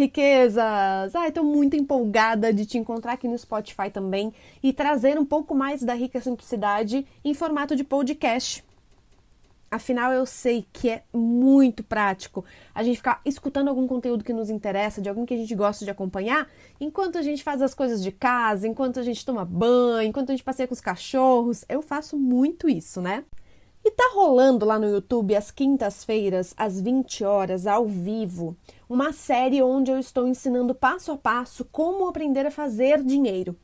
riquezas! Ai, tô muito empolgada de te encontrar aqui no Spotify também e trazer um pouco mais da rica simplicidade em formato de podcast. Afinal, eu sei que é muito prático a gente ficar escutando algum conteúdo que nos interessa, de algum que a gente gosta de acompanhar, enquanto a gente faz as coisas de casa, enquanto a gente toma banho, enquanto a gente passeia com os cachorros. Eu faço muito isso, né? E tá rolando lá no YouTube às quintas-feiras, às 20 horas, ao vivo, uma série onde eu estou ensinando passo a passo como aprender a fazer dinheiro.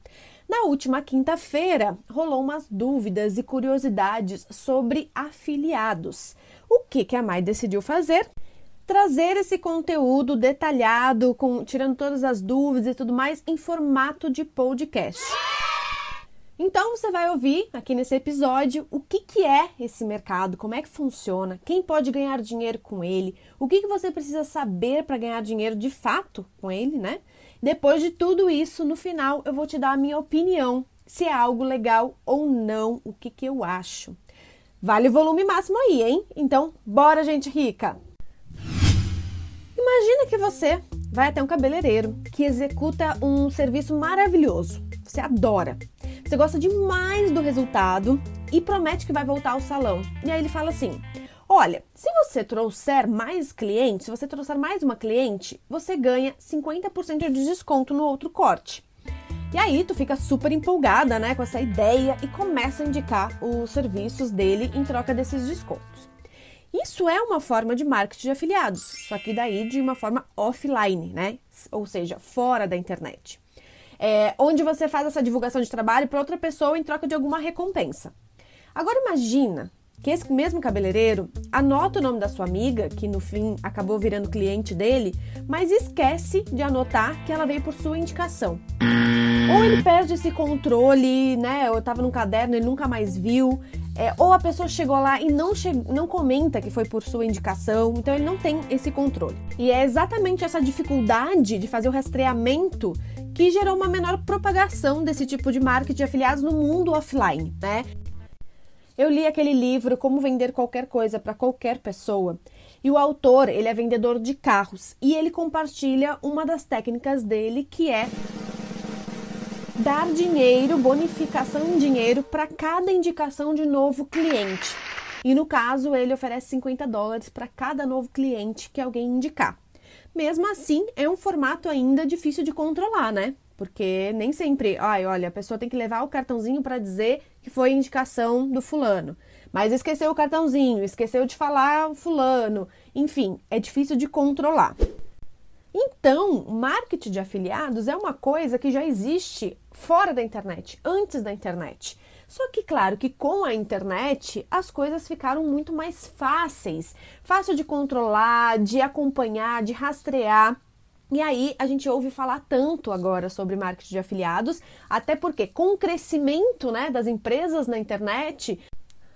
Na última quinta-feira, rolou umas dúvidas e curiosidades sobre afiliados. O que, que a Mai decidiu fazer? Trazer esse conteúdo detalhado, com, tirando todas as dúvidas e tudo mais, em formato de podcast. Então você vai ouvir aqui nesse episódio o que, que é esse mercado, como é que funciona, quem pode ganhar dinheiro com ele, o que, que você precisa saber para ganhar dinheiro de fato com ele, né? Depois de tudo isso, no final eu vou te dar a minha opinião, se é algo legal ou não, o que, que eu acho. Vale o volume máximo aí, hein? Então, bora, gente rica! Imagina que você vai até um cabeleireiro que executa um serviço maravilhoso. Você adora. Você gosta demais do resultado e promete que vai voltar ao salão. E aí ele fala assim: Olha, se você trouxer mais clientes, se você trouxer mais uma cliente, você ganha 50% de desconto no outro corte. E aí tu fica super empolgada, né, com essa ideia e começa a indicar os serviços dele em troca desses descontos. Isso é uma forma de marketing de afiliados, só que daí de uma forma offline, né? Ou seja, fora da internet é, onde você faz essa divulgação de trabalho para outra pessoa em troca de alguma recompensa. Agora imagina que esse mesmo cabeleireiro anota o nome da sua amiga, que no fim acabou virando cliente dele, mas esquece de anotar que ela veio por sua indicação. Ou ele perde esse controle, né? Ou estava no caderno, ele nunca mais viu. É, ou a pessoa chegou lá e não, che não comenta que foi por sua indicação, então ele não tem esse controle. E é exatamente essa dificuldade de fazer o rastreamento que gerou uma menor propagação desse tipo de marketing de afiliados no mundo offline, né? Eu li aquele livro Como Vender Qualquer Coisa para Qualquer Pessoa e o autor, ele é vendedor de carros e ele compartilha uma das técnicas dele que é dar dinheiro, bonificação em dinheiro para cada indicação de novo cliente. E no caso, ele oferece 50 dólares para cada novo cliente que alguém indicar. Mesmo assim, é um formato ainda difícil de controlar, né? Porque nem sempre, ai, olha, a pessoa tem que levar o cartãozinho para dizer que foi indicação do fulano. Mas esqueceu o cartãozinho, esqueceu de falar o fulano. Enfim, é difícil de controlar. Então, marketing de afiliados é uma coisa que já existe fora da internet, antes da internet. Só que, claro, que com a internet as coisas ficaram muito mais fáceis, fácil de controlar, de acompanhar, de rastrear. E aí a gente ouve falar tanto agora sobre marketing de afiliados, até porque com o crescimento né, das empresas na internet,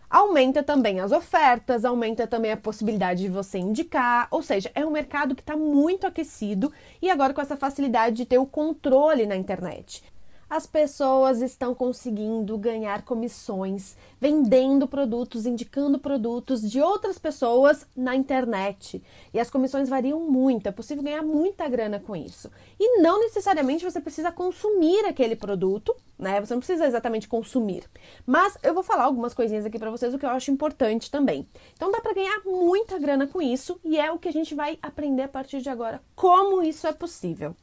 aumenta também as ofertas, aumenta também a possibilidade de você indicar, ou seja, é um mercado que está muito aquecido e agora com essa facilidade de ter o controle na internet as pessoas estão conseguindo ganhar comissões vendendo produtos, indicando produtos de outras pessoas na internet. E as comissões variam muito, é possível ganhar muita grana com isso. E não necessariamente você precisa consumir aquele produto, né? Você não precisa exatamente consumir. Mas eu vou falar algumas coisinhas aqui para vocês o que eu acho importante também. Então dá para ganhar muita grana com isso e é o que a gente vai aprender a partir de agora como isso é possível.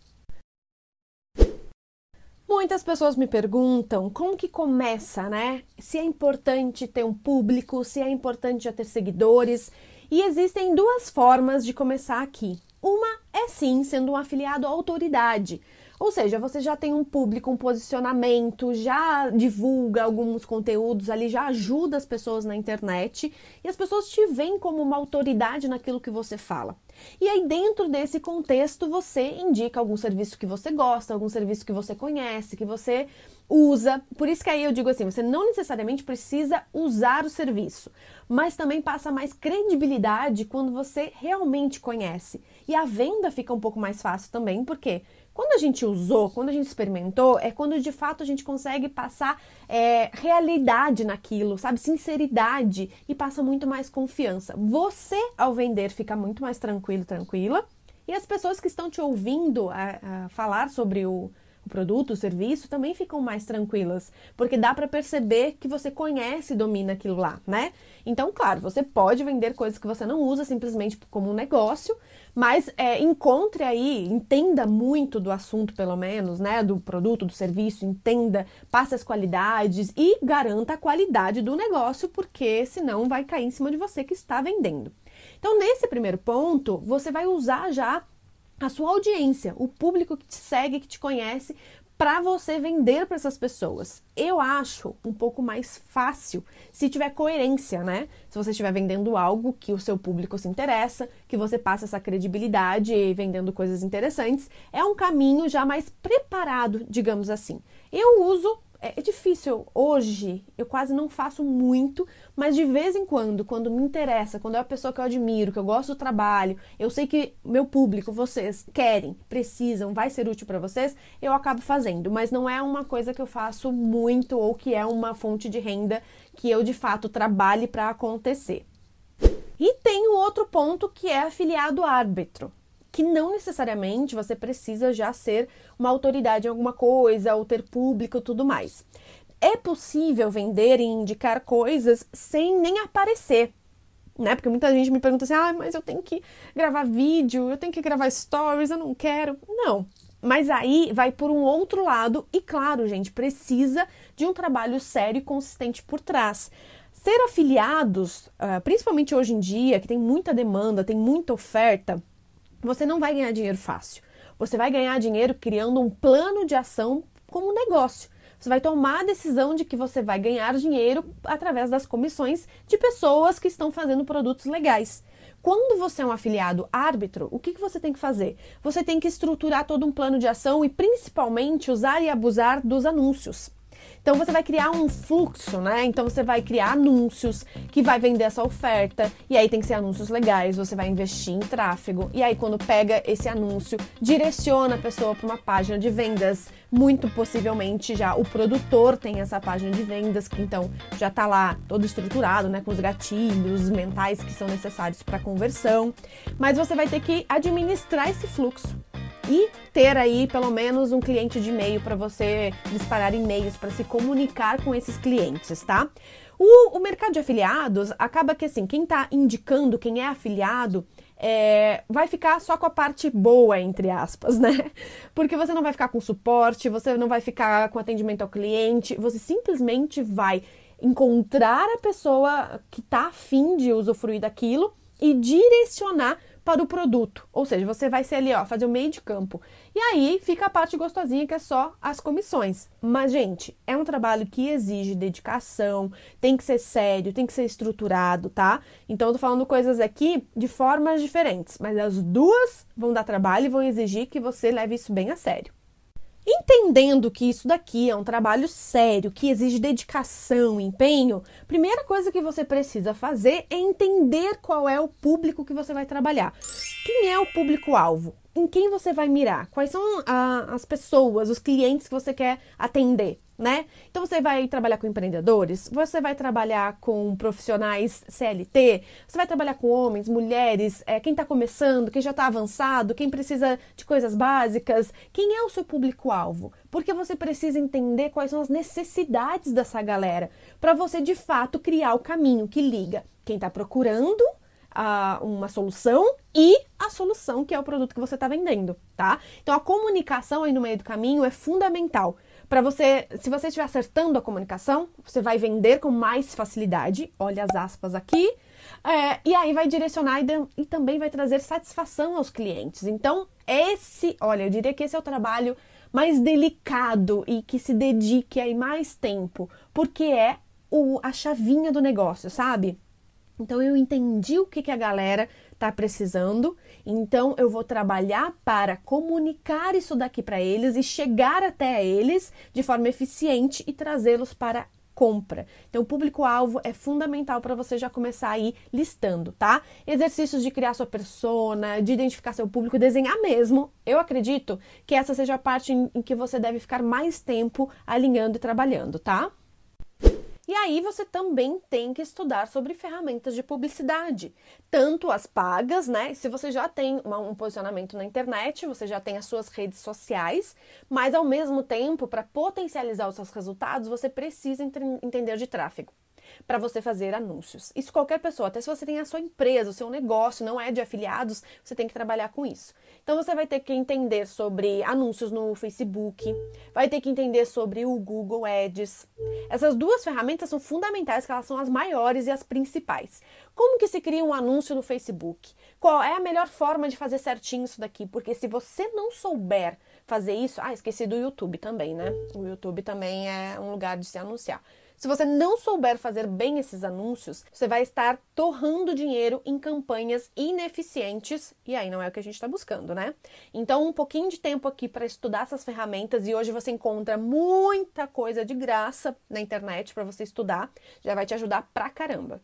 Muitas pessoas me perguntam como que começa, né? Se é importante ter um público, se é importante já ter seguidores. E existem duas formas de começar aqui. Uma é sim sendo um afiliado à autoridade. Ou seja, você já tem um público, um posicionamento, já divulga alguns conteúdos ali, já ajuda as pessoas na internet e as pessoas te veem como uma autoridade naquilo que você fala. E aí, dentro desse contexto, você indica algum serviço que você gosta, algum serviço que você conhece, que você usa. Por isso que aí eu digo assim: você não necessariamente precisa usar o serviço, mas também passa mais credibilidade quando você realmente conhece. E a venda fica um pouco mais fácil também, porque quando a gente usou, quando a gente experimentou, é quando de fato a gente consegue passar é, realidade naquilo, sabe? Sinceridade e passa muito mais confiança. Você, ao vender, fica muito mais tranquilo, tranquila. E as pessoas que estão te ouvindo a, a falar sobre o, produto, o serviço, também ficam mais tranquilas, porque dá para perceber que você conhece e domina aquilo lá, né? Então, claro, você pode vender coisas que você não usa simplesmente como um negócio, mas é, encontre aí, entenda muito do assunto, pelo menos, né? Do produto, do serviço, entenda, passe as qualidades e garanta a qualidade do negócio, porque senão vai cair em cima de você que está vendendo. Então, nesse primeiro ponto, você vai usar já a sua audiência, o público que te segue, que te conhece, para você vender para essas pessoas. Eu acho um pouco mais fácil se tiver coerência, né? Se você estiver vendendo algo que o seu público se interessa, que você passa essa credibilidade vendendo coisas interessantes, é um caminho já mais preparado, digamos assim. Eu uso é, é difícil. Hoje, eu quase não faço muito, mas de vez em quando, quando me interessa, quando é uma pessoa que eu admiro, que eu gosto do trabalho, eu sei que meu público, vocês querem, precisam, vai ser útil para vocês, eu acabo fazendo, mas não é uma coisa que eu faço muito ou que é uma fonte de renda que eu de fato trabalhe para acontecer. E tem um outro ponto que é afiliado árbitro que não necessariamente você precisa já ser uma autoridade em alguma coisa ou ter público e tudo mais. É possível vender e indicar coisas sem nem aparecer, né? Porque muita gente me pergunta assim: ah, mas eu tenho que gravar vídeo, eu tenho que gravar stories, eu não quero. Não. Mas aí vai por um outro lado, e claro, gente, precisa de um trabalho sério e consistente por trás. Ser afiliados, ah, principalmente hoje em dia, que tem muita demanda, tem muita oferta, você não vai ganhar dinheiro fácil. Você vai ganhar dinheiro criando um plano de ação como um negócio. Você vai tomar a decisão de que você vai ganhar dinheiro através das comissões de pessoas que estão fazendo produtos legais. Quando você é um afiliado árbitro, o que, que você tem que fazer? Você tem que estruturar todo um plano de ação e principalmente usar e abusar dos anúncios. Então você vai criar um fluxo, né? Então você vai criar anúncios que vai vender essa oferta, e aí tem que ser anúncios legais, você vai investir em tráfego, e aí quando pega esse anúncio, direciona a pessoa para uma página de vendas, muito possivelmente já o produtor tem essa página de vendas, que então já está lá todo estruturado, né, com os gatilhos mentais que são necessários para conversão, mas você vai ter que administrar esse fluxo e ter aí pelo menos um cliente de e-mail para você disparar e-mails para se comunicar com esses clientes, tá? O, o, mercado de afiliados acaba que assim, quem está indicando, quem é afiliado, é, vai ficar só com a parte boa, entre aspas, né? Porque você não vai ficar com suporte, você não vai ficar com atendimento ao cliente, você simplesmente vai encontrar a pessoa que está afim de usufruir daquilo e direcionar para o produto. Ou seja, você vai ser ali, ó, fazer o meio de campo. E aí fica a parte gostosinha que é só as comissões. Mas, gente, é um trabalho que exige dedicação, tem que ser sério, tem que ser estruturado, tá? Então, eu tô falando coisas aqui de formas diferentes, mas as duas vão dar trabalho e vão exigir que você leve isso bem a sério. Entendendo que isso daqui é um trabalho sério, que exige dedicação, empenho, primeira coisa que você precisa fazer é entender qual é o público que você vai trabalhar. Quem é o público-alvo? Em quem você vai mirar? Quais são as pessoas, os clientes que você quer atender? Né? Então você vai trabalhar com empreendedores, você vai trabalhar com profissionais CLT, você vai trabalhar com homens, mulheres, é, quem está começando, quem já está avançado, quem precisa de coisas básicas, quem é o seu público-alvo? Porque você precisa entender quais são as necessidades dessa galera para você de fato criar o caminho que liga quem está procurando uma solução e a solução que é o produto que você está vendendo, tá? Então a comunicação aí no meio do caminho é fundamental para você, se você estiver acertando a comunicação, você vai vender com mais facilidade. Olha as aspas aqui. É, e aí vai direcionar e, e também vai trazer satisfação aos clientes. Então, esse, olha, eu diria que esse é o trabalho mais delicado e que se dedique aí mais tempo, porque é o, a chavinha do negócio, sabe? Então eu entendi o que, que a galera está precisando. Então eu vou trabalhar para comunicar isso daqui para eles e chegar até eles de forma eficiente e trazê-los para compra. Então, o público-alvo é fundamental para você já começar aí listando, tá? Exercícios de criar sua persona, de identificar seu público, desenhar mesmo. Eu acredito que essa seja a parte em, que você deve ficar mais tempo alinhando e trabalhando, tá? E aí você também tem que estudar sobre ferramentas de publicidade, tanto as pagas, né? Se você já tem uma, um posicionamento na internet, você já tem as suas redes sociais, mas ao mesmo tempo, para potencializar os seus resultados, você precisa entender de tráfego para você fazer anúncios. Isso qualquer pessoa, até se você tem a sua empresa, o seu negócio não é de afiliados, você tem que trabalhar com isso. Então você vai ter que entender sobre anúncios no Facebook, vai ter que entender sobre o Google Ads. Essas duas ferramentas são fundamentais, que elas são as maiores e as principais. Como que se cria um anúncio no Facebook? Qual é a melhor forma de fazer certinho isso daqui? Porque se você não souber fazer isso, ah, esqueci do YouTube também, né? O YouTube também é um lugar de se anunciar. Se você não souber fazer bem esses anúncios, você vai estar torrando dinheiro em campanhas ineficientes e aí não é o que a gente está buscando, né? Então, um pouquinho de tempo aqui para estudar essas ferramentas e hoje você encontra muita coisa de graça na internet para você estudar, já vai te ajudar pra caramba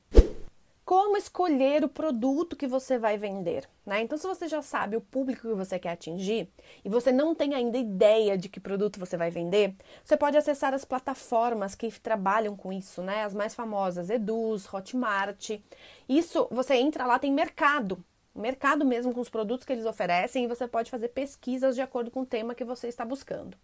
como escolher o produto que você vai vender, né? Então, se você já sabe o público que você quer atingir e você não tem ainda ideia de que produto você vai vender, você pode acessar as plataformas que trabalham com isso, né? As mais famosas, Eduz, Hotmart. Isso, você entra lá, tem mercado, mercado mesmo com os produtos que eles oferecem e você pode fazer pesquisas de acordo com o tema que você está buscando.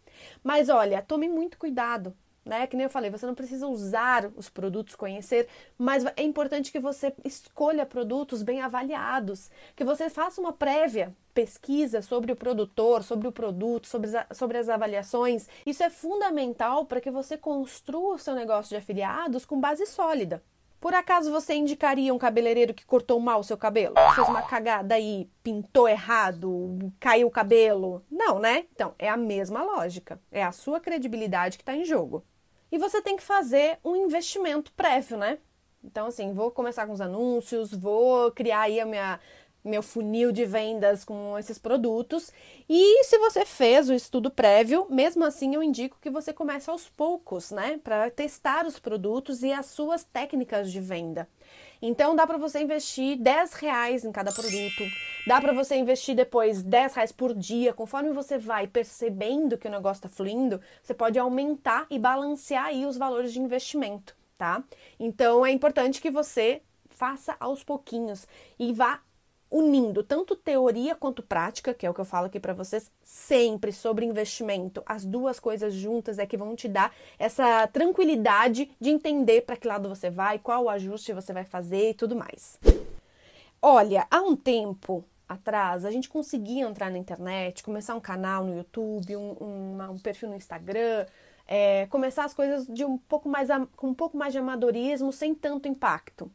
Mas olha, tome muito cuidado, né? Que nem eu falei, você não precisa usar os produtos, conhecer, mas é importante que você escolha produtos bem avaliados, que você faça uma prévia pesquisa sobre o produtor, sobre o produto, sobre, sobre as avaliações. Isso é fundamental para que você construa o seu negócio de afiliados com base sólida. Por acaso você indicaria um cabeleireiro que cortou mal o seu cabelo? Fez uma cagada aí, pintou errado, caiu o cabelo? Não, né? Então, é a mesma lógica. É a sua credibilidade que está em jogo. E você tem que fazer um investimento prévio, né? Então, assim, vou começar com os anúncios, vou criar aí a minha, meu funil de vendas com esses produtos. E se você fez o estudo prévio, mesmo assim eu indico que você comece aos poucos, né, para testar os produtos e as suas técnicas de venda. Então dá para você investir 10 reais em cada produto, dá para você investir depois 10 reais por dia, conforme você vai percebendo que o negócio está fluindo, você pode aumentar e balancear aí os valores de investimento, tá? Então é importante que você faça aos pouquinhos e vá unindo tanto teoria quanto prática, que é o que eu falo aqui para vocês, sempre sobre investimento. As duas coisas juntas é que vão te dar essa tranquilidade de entender para que lado você vai, qual ajuste você vai fazer e tudo mais. Olha, há um tempo atrás a gente conseguia entrar na internet, começar um canal no YouTube, um, um, um perfil no Instagram, é, começar as coisas de um pouco mais com um pouco mais de amadorismo, sem tanto impacto.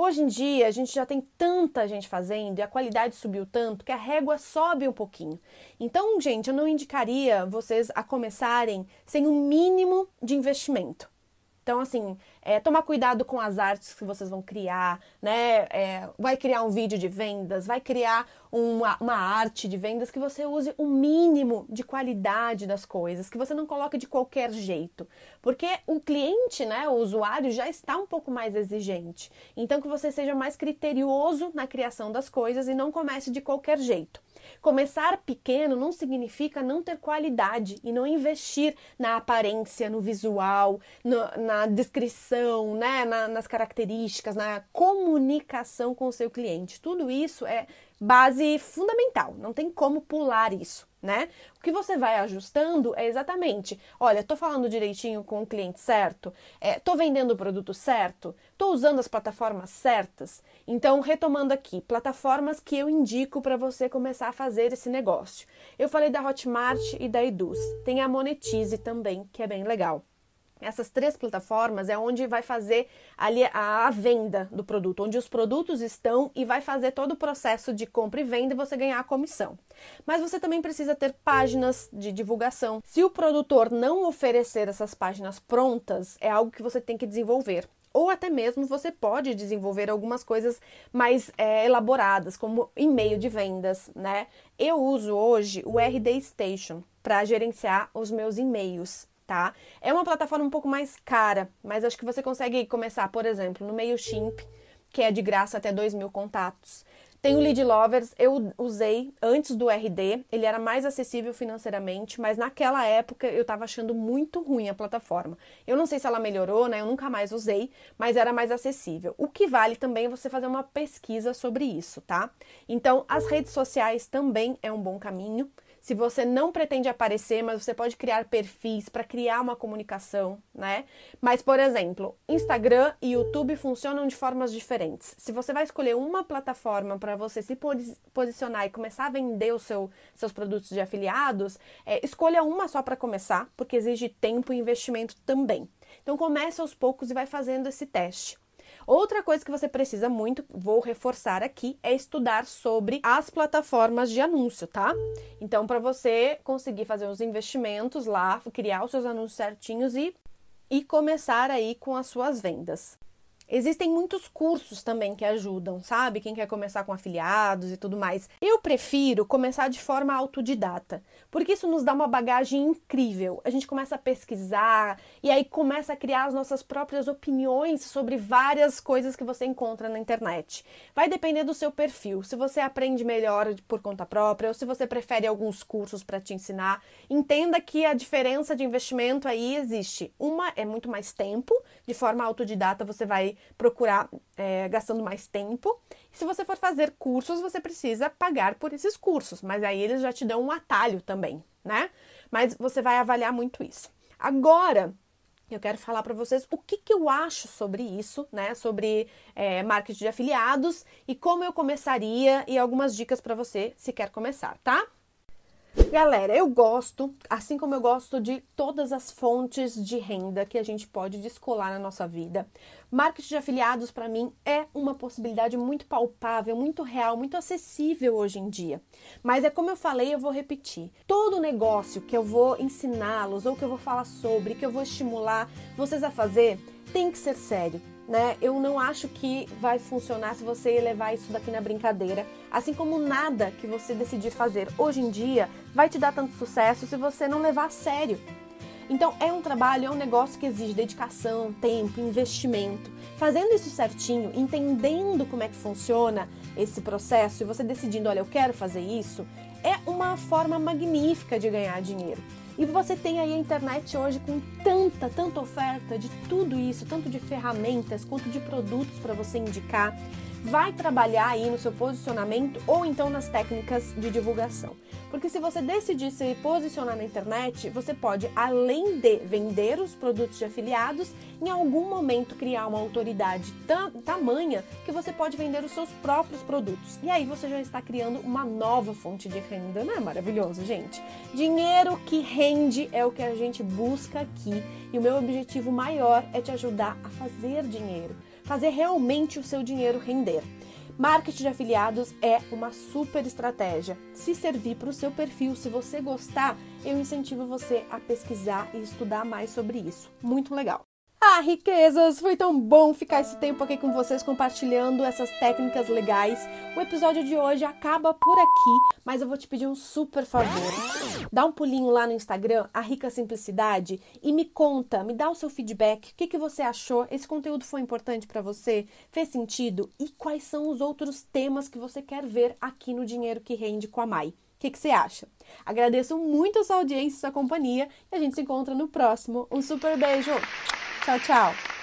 Hoje em dia, a gente já tem tanta gente fazendo e a qualidade subiu tanto que a régua sobe um pouquinho. Então, gente, eu não indicaria vocês a começarem sem o um mínimo de investimento. Então, assim, é, tomar cuidado com as artes que vocês vão criar, né? É, vai criar um vídeo de vendas, vai criar uma, uma arte de vendas que você use o mínimo de qualidade das coisas, que você não coloque de qualquer jeito. Porque o cliente, né, o usuário, já está um pouco mais exigente. Então, que você seja mais criterioso na criação das coisas e não comece de qualquer jeito. Começar pequeno não significa não ter qualidade e não investir na aparência, no visual, no, na descrição, né, na, nas características, na comunicação com o seu cliente. Tudo isso é base fundamental, não tem como pular isso né? O que você vai ajustando é exatamente, olha, tô falando direitinho com o cliente certo, é, tô vendendo o produto certo, tô usando as plataformas certas. Então, retomando aqui, plataformas que eu indico para você começar a fazer esse negócio. Eu falei da Hotmart e da Eduz. Tem a Monetize também, que é bem legal. Essas três plataformas é onde vai fazer ali a, venda do produto, onde os produtos estão e vai fazer todo o processo de compra e venda e você ganhar a comissão. Mas você também precisa ter páginas de divulgação. Se o produtor não oferecer essas páginas prontas, é algo que você tem que desenvolver. Ou até mesmo você pode desenvolver algumas coisas mais é, elaboradas, como e-mail de vendas, né? Eu uso hoje o RD Station para gerenciar os meus e-mails tá? É uma plataforma um pouco mais cara, mas acho que você consegue começar, por exemplo, no MailChimp, que é de graça até 2 mil contatos. Tem o Lead Lovers, eu usei antes do RD, ele era mais acessível financeiramente, mas naquela época eu tava achando muito ruim a plataforma. Eu não sei se ela melhorou, né? Eu nunca mais usei, mas era mais acessível. O que vale também é você fazer uma pesquisa sobre isso, tá? Então, as redes sociais também é um bom caminho. Se você não pretende aparecer, mas você pode criar perfis para criar uma comunicação, né? Mas, por exemplo, Instagram e YouTube funcionam de formas diferentes. Se você vai escolher uma plataforma para você se posicionar e começar a vender os seu, seus produtos de afiliados, é, escolha uma só para começar, porque exige tempo e investimento também. Então comece aos poucos e vai fazendo esse teste. Outra coisa que você precisa muito, vou reforçar aqui, é estudar sobre as plataformas de anúncio, tá? Então, para você conseguir fazer os investimentos lá, criar os seus anúncios certinhos e, e começar aí com as suas vendas. Existem muitos cursos também que ajudam, sabe? Quem quer começar com afiliados e tudo mais. Eu prefiro começar de forma autodidata, porque isso nos dá uma bagagem incrível. A gente começa a pesquisar e aí começa a criar as nossas próprias opiniões sobre várias coisas que você encontra na internet. Vai depender do seu perfil. Se você aprende melhor por conta própria ou se você prefere alguns cursos para te ensinar, entenda que a diferença de investimento aí existe. Uma é muito mais tempo, de forma autodidata você vai procurar é, gastando mais tempo. se você for fazer cursos, você precisa pagar por esses cursos, mas aí eles já te dão um atalho também, né? Mas você vai avaliar muito isso. Agora, eu quero falar para vocês o que, que eu acho sobre isso, né? Sobre é, marketing de afiliados e como eu começaria e algumas dicas para você se quer começar, tá? Galera, eu gosto, assim como eu gosto de todas as fontes de renda que a gente pode descolar na nossa vida. Marketing de afiliados, para mim, é uma possibilidade muito palpável, muito real, muito acessível hoje em dia. Mas é como eu falei, eu vou repetir. Todo negócio que eu vou ensiná-los ou que eu vou falar sobre, que eu vou estimular vocês a fazer, tem que ser sério né? Eu não acho que vai funcionar se você levar isso daqui na brincadeira. Assim como nada que você decidir fazer hoje em dia vai te dar tanto sucesso se você não levar a sério. Então é um trabalho, é um negócio que exige dedicação, tempo, investimento. Fazendo isso certinho, entendendo como é que funciona esse processo e você decidindo, olha, eu quero fazer isso, é uma forma magnífica de ganhar dinheiro. E você tem aí a internet hoje com tanta, tanta oferta de tudo isso, tanto de ferramentas quanto de produtos para você indicar vai trabalhar aí no seu posicionamento ou então nas técnicas de divulgação. Porque se você decidir se posicionar na internet, você pode, além de vender os produtos de afiliados, em algum momento criar uma autoridade tamanha que você pode vender os seus próprios produtos. E aí você já está criando uma nova fonte de renda, não é maravilhoso, gente? Dinheiro que rende é o que a gente busca aqui. E o meu objetivo maior é te ajudar a fazer dinheiro fazer realmente o seu dinheiro render. Marketing de afiliados é uma super estratégia. Se servir para o seu perfil, se você gostar, eu incentivo você a pesquisar e estudar mais sobre isso. Muito legal. Ah, riquezas! Foi tão bom ficar esse tempo aqui com vocês compartilhando essas técnicas legais. O episódio de hoje acaba por aqui, mas eu vou te pedir um super favor. Dá um pulinho lá no Instagram, a Rica Simplicidade, e me conta, me dá o seu feedback. O que, que você achou? Esse conteúdo foi importante para você? Fez sentido? E quais são os outros temas que você quer ver aqui no Dinheiro que Rende com a Mai? O que, que, você acha? Agradeço muito a sua audiência e sua companhia e a gente se encontra no próximo. Um super beijo! Tchau, tchau.